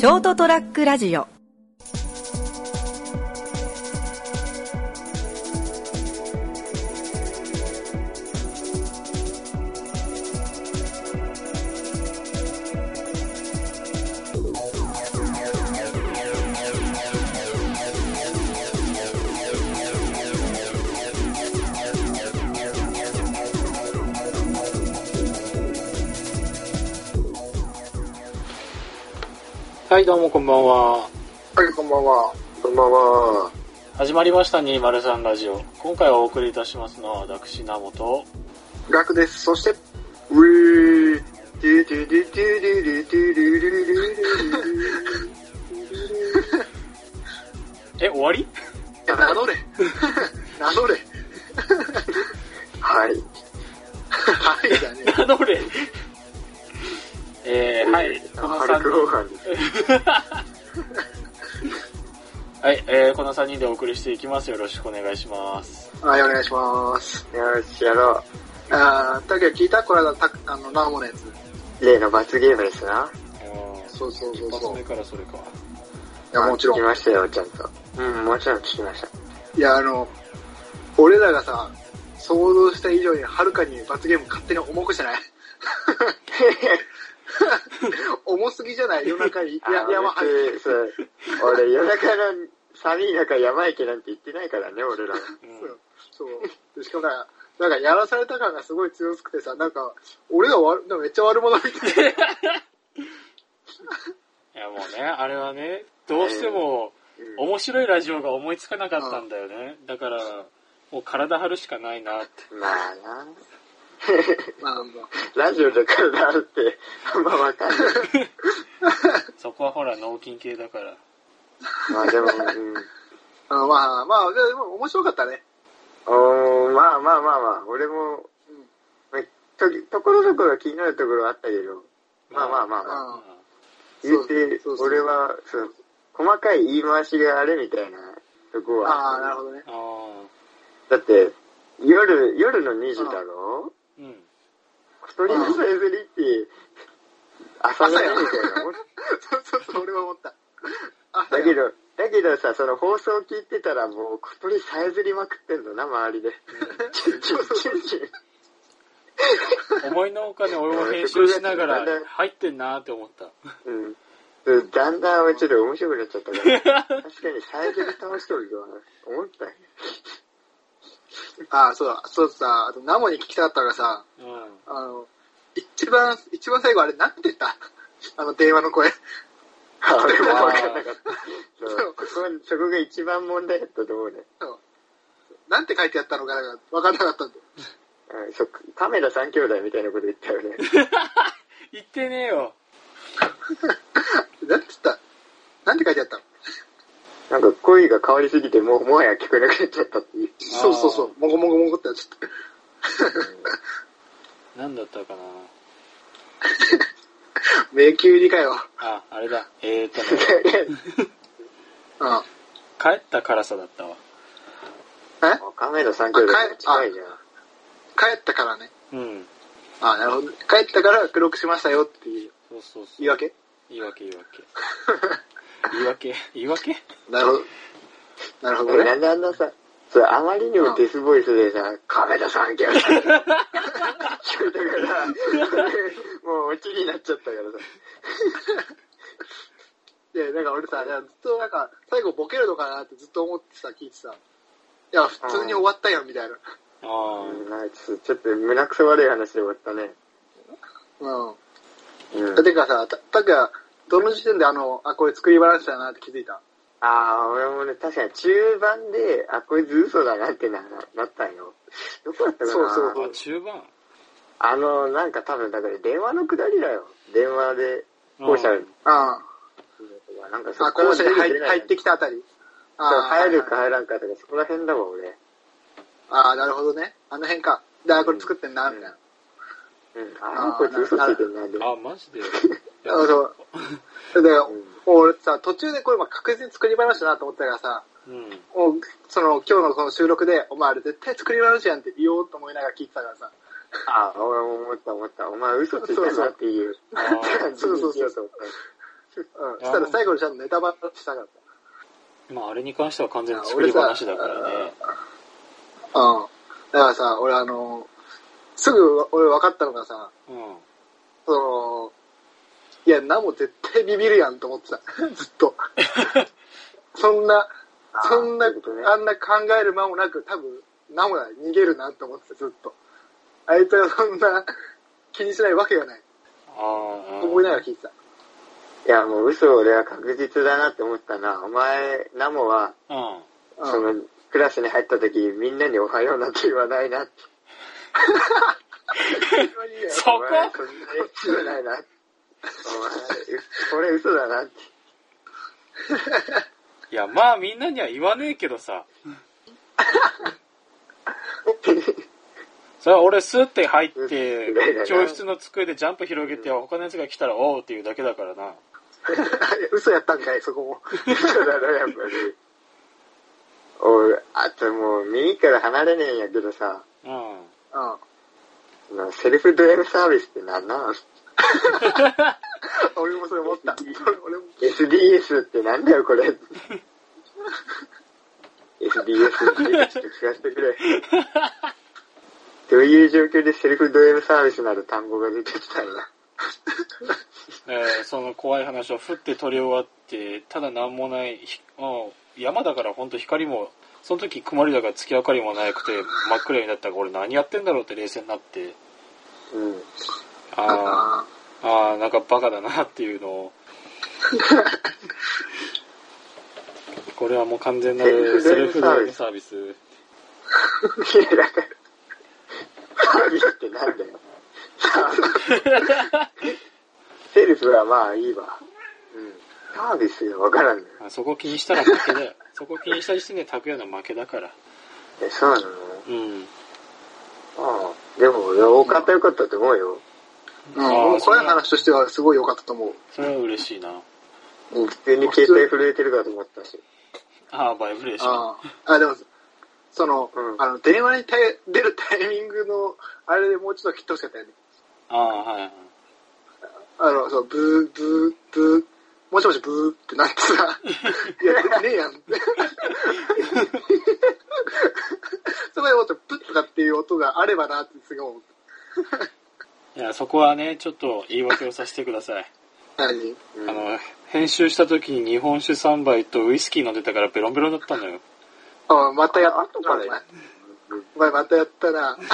ショートトラックラジオ。はい、どうもこんばんは。はい、こんばんは。こんばんは。始まりました203ラジオ。今回お送りいたしますのは私、ナモと、ガクです。そして、ウィー。ドゥドゥドゥドゥドゥドゥドゥドゥドゥドゥドゥえ、終わり？名乗れ。名乗れ。はい。はいだね。名乗れ。えー、はい、この3ハルク・ホー人。はい、えー、この3人でお送りしていきます。よろしくお願いします。はい、お願いします。よし、やろあー、だけど聞いた？これだ、たあの、ナモのやつ。う。例の罰ゲームですな。そうそうそうそう。一発目いからそれか。や、もちろん。聞きましたよ、ちゃんと。うん、もちろん聞きました。いや、あの、俺らがさ、想像した以上にはるかに罰ゲーム勝手に重くしてない？重すぎじゃない夜中に。山入って。俺、夜中の寒い中山行けなんて言ってないからね、俺ら。うん。そう。でしかもなんか、なんかやらされた感がすごい強くてさ、なんか、俺がめっちゃ悪者みたいな。いや、もうね、あれはね、どうしても、面白いラジオが思いつかなかったんだよね。だから、もう体張るしかないなって。まあな。まあまあ。ラジオで体あるって、あんまわかんない。そこはほら、脳筋系だから。まあでも、うん。あまあまあ、でも面白かったね。おー、まあまあまあまあ、俺も、うんまあとところどころ気になるところはあったけど、まあまあまあまあ、うん言ってそうそう、俺は、そう、細かい言い回しがあれみたいなとこは、ああ、なるほどね。あだって、夜、夜の2時だろ？ーうん。一人のさえずりって、朝じゃないみたいな。そうそうそう、俺は思った。あだけど、だけどさ、その放送聞いてたらもう小鳥さえずりまくってんのな、周りで。思いのほかね、俺も編集しながら入ってんなーって思った。うん。うんだんだんちょっと面白くなっちゃったから。確かにさえずり倒しとるとは思ったよ。ああ、そうだ、そうさ、あと、ナモに聞きたかったからさ、うん。あの、一番、一番最後あれ、なんて言った？あの、電話の声。あ俺も分かんなかった。そう、ここ、そこが一番問題だったと思うね。なんて書いてあったのかなわかんなかったんで。うん、そっか、カメラ三兄弟みたいなこと言ったよね。言ってねえよ。なんて言った？なんて書いてあったの？なんか声が変わりすぎて、もうもはや聞こえなくなっちゃったっていう。そうそうそう、もごもごもごってやっちゃった。なんだったかな？迷宮入りかよ。あ、あれだ。えーとね、うん。帰った辛さだったわ。え？カメラ三兄弟が近いじゃん。帰ったからね。うん。あなるほど。帰ったから黒くしましたよっていうそうそうそう。言い訳？言い訳言い訳。言い訳？言い訳？なるほど。なるほどね。俺なんであんなさ、そう、あまりにもデスボイスでさ、カメラ三兄弟聞こえたから、もうオチになっちゃったからさ。で、なんか俺さ、ずっとなんか、最後ボケるのかなってずっと思ってさ、聞いてさ、いや、普通に終わったよ、みたいな。あうんなんかちょっとちょっと胸くそ悪い話で終わったね。うん。うん。てかさ、た、たか、どの時点であの、あ、これ作り話だなって気づいた？ああ、俺もね、確かに中盤で、あ、こいつ嘘だなってな、なったんよ。どこだったかなそうそうあ。あ、中盤？あの、なんか多分、だから電話のくだりだよ。電話で、校舎、うんあなんかあ、あ、校舎に入ってきたあたり。そうああ、入るか入らんかとか、そこら辺だわ、俺。ああ、なるほどね。あの辺か。で、あ、これ作ってんな、みたいな。うん。ああ、こいつ嘘ついてんな、で。あ、マジで？あそう。で、俺さ、途中でこれまあ確実に作り話だなと思ったからさ、うん。もう、その、今日のこの収録で、お前あれ絶対作り話やんって言おうと思いながら聞いてたからさ。ああ、俺も思った思った。お前嘘ついてんなっていう あー感じにしようと思っうん。そしたら最後にちゃんとネタバラしたかっまあ、あれに関しては完全に作り話だからね。た。うん。だからさ、俺あの、すぐ俺分かったのがさ、うん。その、いや、ナモ絶対ビビるやんと思ってた。ずっと。そんな、そんな、そういうことねあんな考える間もなく、多分、ナモは逃げるなと思ってた、ずっと。あいつはそんな気にしないわけがない。ああ、思いながら聞いてた。いや、もう嘘俺は確実だなって思ったな。お前、ナモは、うん。うんその、クラスに入った時、みんなにおはようなんて言わないなって。そこ？そんなやつじゃないな。お前、これ嘘だなって。いや、まあみんなには言わねえけどさ。それは俺スーって入ってうん、教室の机でジャンプ広げて、他のやつが来たらおうっていうだけだからな。嘘やったんかい、そこも。嘘だろ、やっぱり。俺、あともう、耳から離れねえんやけどさ、うん。うん。セルフド M サービスってなんなん？俺もそれ思った。俺も ?SDS ってなんだよ、これ。SDS ってちょっと聞かせてくれ。どういう状況でセルフド M サービスなる単語が出てきたんや。えーその怖い話をふって取り終わって、ただなんもない、ひうん山だから本当光も、その時曇りだから月明かりもなくて真っ暗になったから俺何やってんだろうって冷静になって、うん。ああなんかバカだなっていうのを。これはもう完全なるセルフドライブサービス。いや、だから、サービスってなんだよ。セルフはまあいいわ。うん。サービスがわからんのよ。あそこ気にしたら負けだよ。そこ気にした時点で拓也の負けだから。え、そうなの？うん。ああ。でも俺は多かったよかったと思うよ。うん。う怖い話としてはすごい良かったと思う。それは嬉しいな。普通に携帯震えてるかと思ったし。ああ、バイブレーション。ああ。あ、でも、その、うんあの、電話に出るタイミングの、あれでもうちょっと切ってほしかったよね。ああ、はいはい。あの、そう、ブー、ブー、ブー、もしもしブーってなってさ、いや、ねえやんって。そこでもっとプッとかっていう音があればなってすごい思っいや、そこはね、ちょっと言い訳をさせてください。た。何？うんあの、編集した時に日本酒3杯とウイスキー飲んでたからベロンベロンだったのよ。あ、またやった後からお前お前またやったな。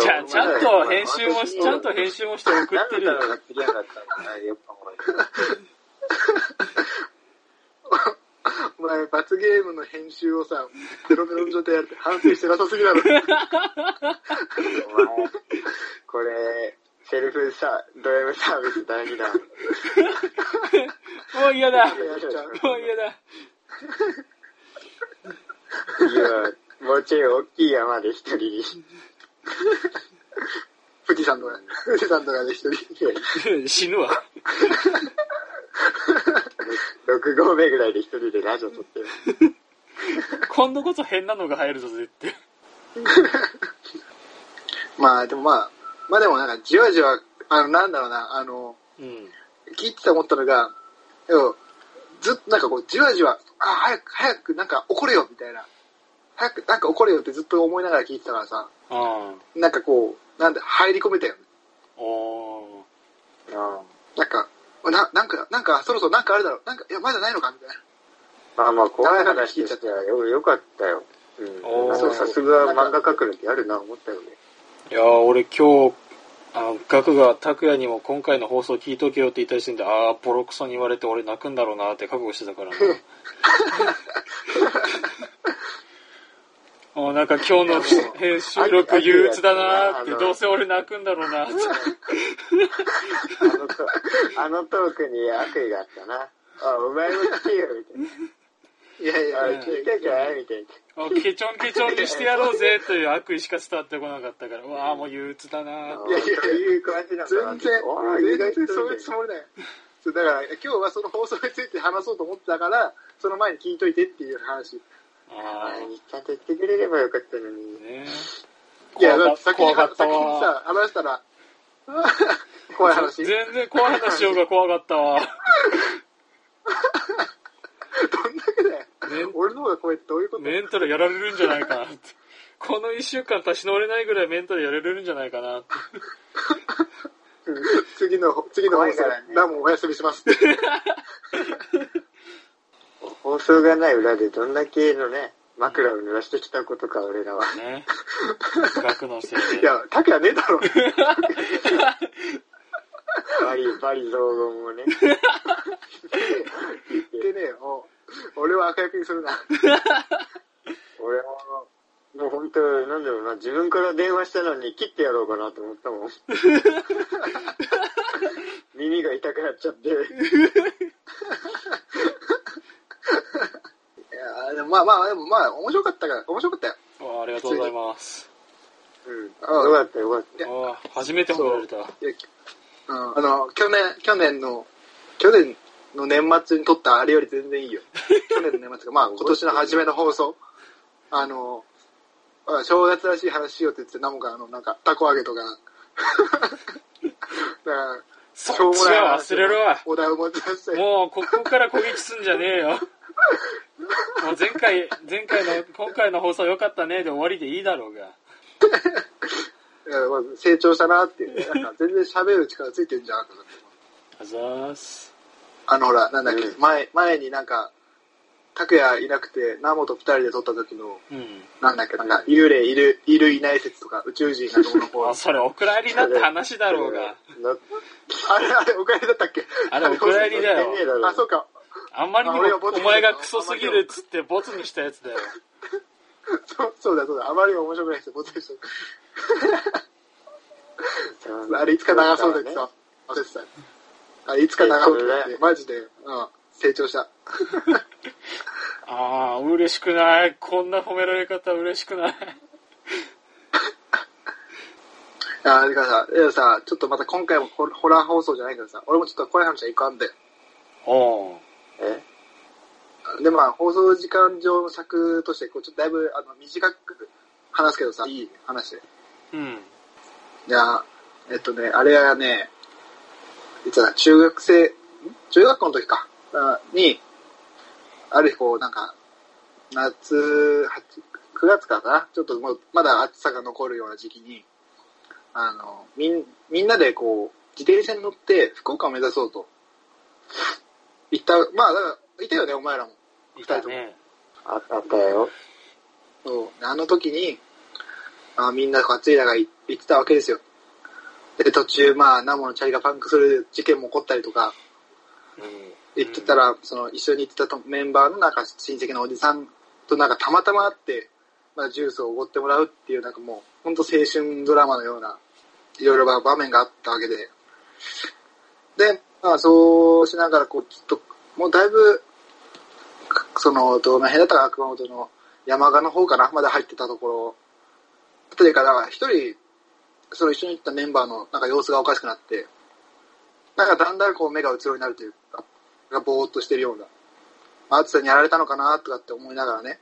じゃあ、ちゃんと編集もし、ちゃんと編集もして送ってるよ お前。お前、罰ゲームの編集をさ、ベロベロの状態やるって反省してなさすぎだろ。これ、セルフサド M サービス第2弾。もう嫌だ。もう嫌だ。いや、もうちょい大きい山で一人。富士山とか、富士山とかで一人。死ぬわ。6合目ぐらいで一人でラジオ撮ってる。今度こそ変なのが入るぞ、絶対。まあ、でもまあ、まあでもなんか、じわじわ、あの、なんだろうな、あの、うん。聞いてて思ったのが、ずっとなんかこう、じわじわ、あ、早く、早く、なんか怒れよ、みたいな。早く、なんか怒れよってずっと思いながら聞いてたからさ、あなんかこう、なんで、入り込めたよね。あ。おー。あなんか、な、なんか、なんか、そろそろなんかあるだろう。なんか、いや、まだないのかみたいな。まあまあ、怖い話としてはよよかったよ。うん。そう、さすが漫画描くのってあるな、思ったよね。いやー、俺今日、あの、ガクが拓也にも今回の放送聞いとけよって言った時点で、ああ、ボロクソに言われて俺泣くんだろうなって覚悟してたからな。もうなんか今日の編集録憂鬱だなーって、どうせ俺泣くんだろうなって。あのとあのトークに悪意があったな。あ、お前も聞けよ、みたいな。いやいやあ、いや、聞いたかいみたいな。あケチョンケチョンにしてやろうぜという悪意しか伝わってこなかったから、うわあもう憂鬱だなーいやいやいう感じなんだな全然あ、全然そういうつもりだよ。だから、今日はその放送について話そうと思ってたから、その前に聞いといてっていう話。あ前にちゃんと言ってくれればよかったのあ、に。ねいや、だって先った先さ、話したら、怖い話。全然怖い話しようが怖かったわ。どんだけだよ。メン俺の方が怖いってどういうこと？メンタルやられるんじゃないかなって。この一週間立ち直れないぐらいメンタルやられるんじゃないかなって。次の、次の放送ね、何もお休みします。放送がない裏でどんだけのね、枕を濡らしてきたことか、俺らは。ね。学のせいで。いや、タクヤねえだろ。バリ、バリ雑言をね。言ってねえよ。俺は赤役にするな。俺も、もう本当、なんだろうな、自分から電話したのに切ってやろうかなと思ったもん。耳が痛くなっちゃって。いやでもまあまあ、でもまあ、面白かったから、面白かったよ。あありがとうございます。うん。あよかったよかった。ああ初めて褒められた。うん、あの、去年、去年の、去年の年末に撮ったあれより全然いいよ。去年の年末が、まあ 今年の初めの放送。あの、あ正月らしい話しようって言って、なんかあの、なんか、たこ揚げとか。だから、そっちは忘れろわ。お題を持ち出して。もう、ここから攻撃すんじゃねえよ。もう前回、前回の、今回の放送良かったねで終わりでいいだろうが。成長したなっていうね。なんか全然喋る力ついてるんじゃんと思って。あざーす。あのほら、なんだっけ、うん前、前になんか、拓也いなくて、ナモと二人で撮った時の、うん。なんだっけ、なんか、幽霊いる、いるいない説とか、宇宙人がどうのこうの あ、それお蔵入りだって話だろうが。なあれ、あれ、お帰りだったっけ？あれお蔵入りだよあ、そうか。あんまりにもお前がクソすぎるっつってボツにしたやつだよ。そうそうだ、そうだ。あまりにも面白くない人、ボツでした。あれ、いつか流そうでさ、忘れてた。あれ、いつか流そうって、マジで、うん、成長した。ああ、嬉しくない。こんな褒められ方嬉しくない。あ、だからさ、いやさ、ちょっとまた今回もホホラー放送じゃないけどさ、俺もちょっと怖い話は一個あんで。おうえ？で、まあ、放送時間上の尺として、こう、ちょっとだいぶ、あの、短く話すけどさ、いい話で。うん。いや、えっとね、あれはね、いつだ、中学生、ん中学校の時か、あに、ある日こう、なんか、夏、8 9月かな？ちょっともう、まだ暑さが残るような時期に、あの、みん、みんなでこう、自転車に乗って福岡を目指そうと、行った、まあ、だから、いたよね、お前らも。いたね。ああったよ。そう。あの時に、あみんな暑い中行ってたわけですよ。で、途中、まあ、ナモのチャリがパンクする事件も起こったりとか、行ってたら、その、一緒に行ってたとメンバーのなんか親戚のおじさんとなんかたまたま会って、まあ、ジュースをおごってもらうっていう、なんかもう、ほんと青春ドラマのような、いろいろな場面があったわけで。で、まあ、そうしながら、こう、ちょっと、もうだいぶ、その、どの辺だったか、熊本の山鹿の方かな、まで入ってたところ、というか、だから一人、その一緒に行ったメンバーのなんか様子がおかしくなって、なんかだんだんこう目がうつろになるというか、なんかぼーっとしてるような、暑さにやられたのかなとかって思いながらね、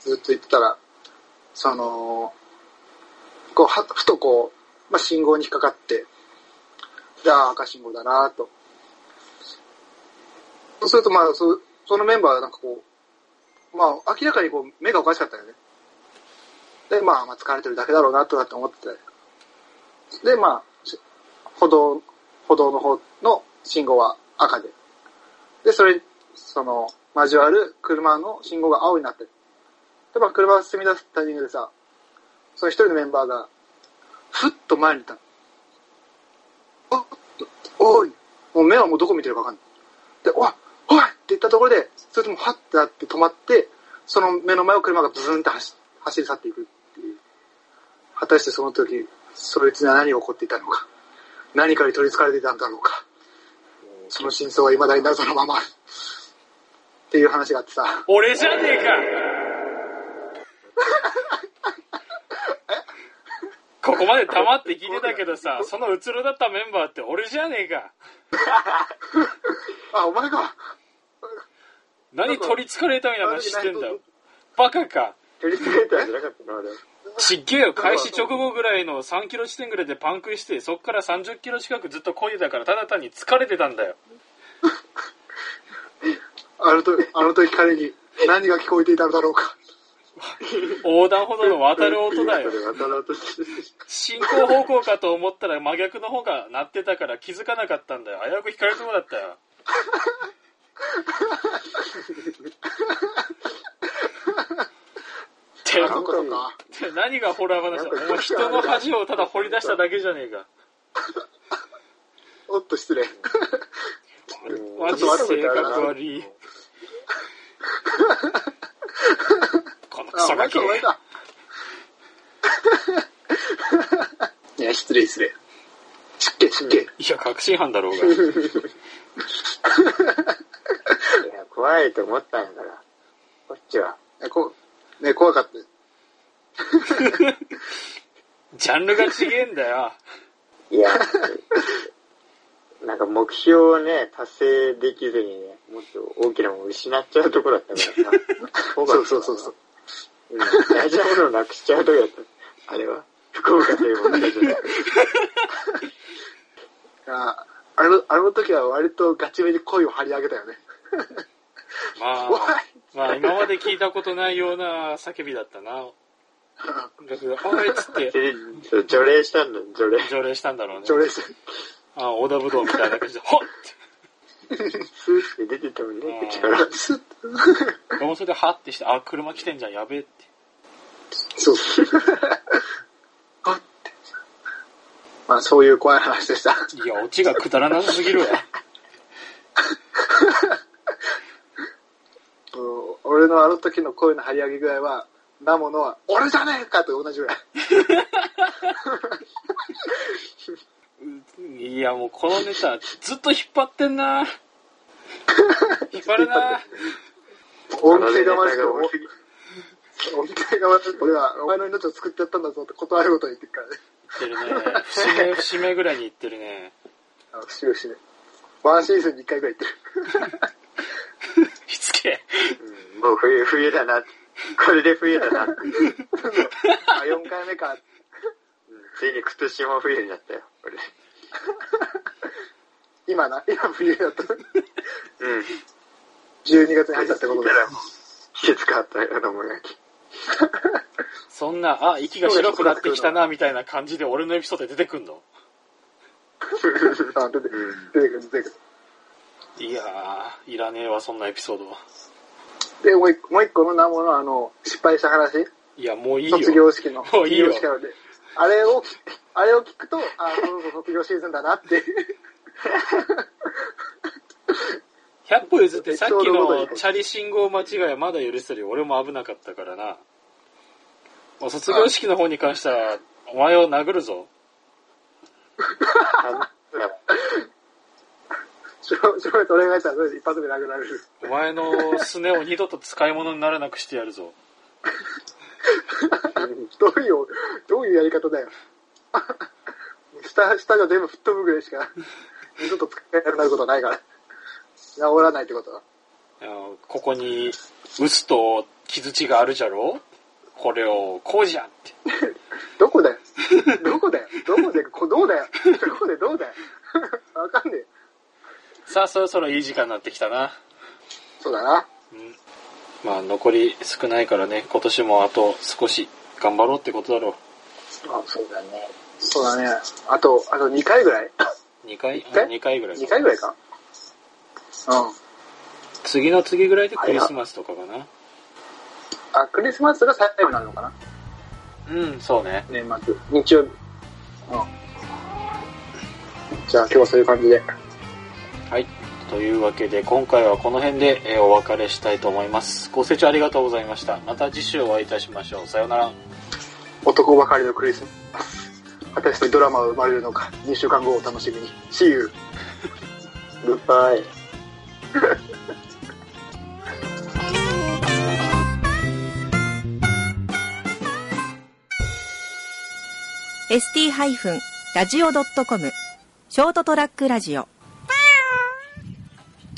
ずっと言ってたら、その、こう、はふとこう、まあ、信号に引っかかって、じゃあ赤信号だなと。そうするとまあ、そそのメンバーはなんかこう、まあ、明らかにこう、目がおかしかったよね。で、まあ、まあ、疲れてるだけだろうな、とかって思ってて。で、まあ、歩道、歩道の方の信号は赤で。で、それ、その、交わる車の信号が青になってる。で、まあ、車が進み出すタイミングでさ、その一人のメンバーが、ふっと前にいたの。おおいもう目はもうどこ見てるかわかんない。で、おいおいって言ったところで、それともはってなって止まって、その目の前を車がブーンって走走り去っていくっていう。果たしてその時、そいつには何が起こっていたのか。何かに取り憑かれていたんだろうか。その真相は未だに謎のまま。っていう話があってさ。俺じゃねえか ここまで黙って聞いてたけどさ、そのうつろだったメンバーって俺じゃねえか。あ、お前か。何取り憑かれたみたいな話してんだよ。バカか。取り付けたんじゃなかったな、俺。ちっげえよ、開始直後ぐらいの3キロ地点ぐらいでパンクして、そっから30キロ近くずっと漕いでたから、ただ単に疲れてたんだよ。あのとあの時彼に何が聞こえていたのだろうか。横断歩道の渡る音だよ。進行方向かと思ったら真逆の方が鳴ってたから気づかなかったんだよ。危うく引かれるとこだったよ。ってあのことか。何がホラー話だ？お前人の恥をただ掘り出しただけじゃねえか。おっと失礼。マジ性格悪い。このクソガキ。いや、失礼失礼。失敬失敬。いや、確信犯だろうが。いや、怖いと思ったんやから。こっちは。いやこう、ね、怖かった。ジャンルが違えんだよ。いや、なんか目標をね、達成できずにね、もっと大きなものを失っちゃうところだったからさ。そうそうそうそう。うん。大事なものをなくしちゃうところだった。あれは。福岡というものだけど。ああの、あの時は割とガチめに声を張り上げたよね。まおいあ、まあ今まで聞いたことないような叫びだったな。だけど、おいっつって、除霊したんだ、除霊。条例したんだろうね。条例して。あ、小田武道みたいな感じで、ほっスーって出てたもんね、口から。スッ俺もそれでハッてして、あ、車来てんじゃん、やべえって。そうそう。あって。まあ、そういう怖い話でした。いや、オチがくだらなさすぎるわ。うん俺のあの時の声の張り上げ具合は、なものは、俺じゃねえかと同じぐらい。いや、もうこのネタ、ずっと引っ張ってんな。引っ張るな。音程が音程が俺はお前の命を救ってやったんだぞって断ること言ってるからね。言ってるね。節目、節目ぐらいに言ってるね。あの、しめしめ。ワンシーズンに一回ぐらい言ってる。冬、冬だな。これで冬だな。うんあ、4回目か。ついに今年も冬になったよ、俺。今な、今冬だった。うん。12月に入ったってことでだ。からもう季節変わったよ、き。そんな、あ、息が白くなってきたな、みたいな感じで俺のエピソードで出てくんの？あ、出て出てくる、出てくる。いやー、いらねえわ、そんなエピソードは。で、もう一個、もう一個のナモのあの、失敗した話？いや、もういいよ。卒業式の。もういいよ卒業式なので。あれを、あれを聞くと、あ、そろそろ卒業シーズンだなって。100歩譲ってさっきのチャリ信号間違いはまだ許せるよ。俺も危なかったからな。もう卒業式の方に関しては、お前を殴るぞ。しょ、しょうお願いしたら、それで一発で殴られる。お前のすねを二度と使い物にならなくしてやるぞ。どういう、どういうやり方だよ。下、下が全部吹っ飛ぶぐらいしか、二度と使えなくなることはないから。治らないってことは。ここに、臼と傷地があるじゃろこれを、こうじゃんって。どこだよ。どこだよ。どこで、こどうだよ。どこでどうだよ。わかんねえ。さあ、そろそろいい時間になってきたな。そうだな。うん。まあ、残り少ないからね、今年もあと少し頑張ろうってことだろあ、そうだね。そうだね。あと、あと2回ぐらいう。2回？一回 ?2 回ぐらい ?2 回ぐらいかうん。次の次ぐらいでクリスマスとかかな。あ、クリスマスが最後なのかなうん、そうね。年末。日曜日。うん。じゃあ今日はそういう感じで。はい。というわけで、今回はこの辺で、えーお別れしたいと思います。ご清聴ありがとうございました。また次週お会いいたしましょう。さようなら。男ばかりのクリスマス。果たしてドラマは生まれるのか、2週間後をお楽しみに。See you! グッバイ。ST-radio.com ショートトラックラジオ